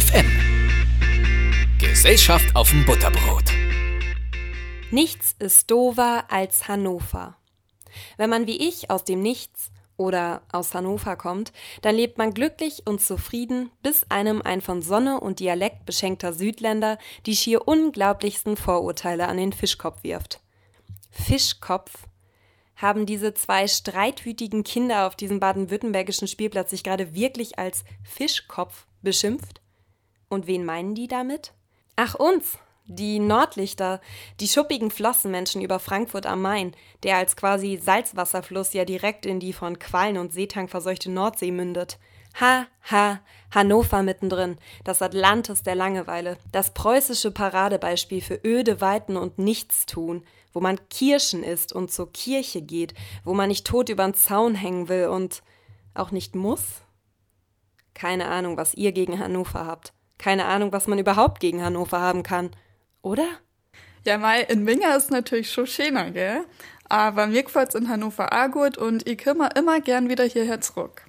FM. Gesellschaft auf dem Butterbrot. Nichts ist dover als Hannover. Wenn man wie ich aus dem Nichts oder aus Hannover kommt, dann lebt man glücklich und zufrieden, bis einem ein von Sonne und Dialekt beschenkter Südländer die schier unglaublichsten Vorurteile an den Fischkopf wirft. Fischkopf? Haben diese zwei streitwütigen Kinder auf diesem baden-württembergischen Spielplatz sich gerade wirklich als Fischkopf beschimpft? Und wen meinen die damit? Ach uns, die Nordlichter, die schuppigen Flossenmenschen über Frankfurt am Main, der als quasi Salzwasserfluss ja direkt in die von Quallen und Seetang verseuchte Nordsee mündet. Ha, ha, Hannover mittendrin, das Atlantis der Langeweile, das preußische Paradebeispiel für öde Weiten und Nichtstun, wo man Kirschen isst und zur Kirche geht, wo man nicht tot übern Zaun hängen will und auch nicht muss? Keine Ahnung, was ihr gegen Hannover habt. Keine Ahnung, was man überhaupt gegen Hannover haben kann. Oder? Ja, Mai, in Minga ist natürlich schon schöner, gell? Aber mir gefällt's in Hannover auch gut und ich komme immer gern wieder hierher zurück.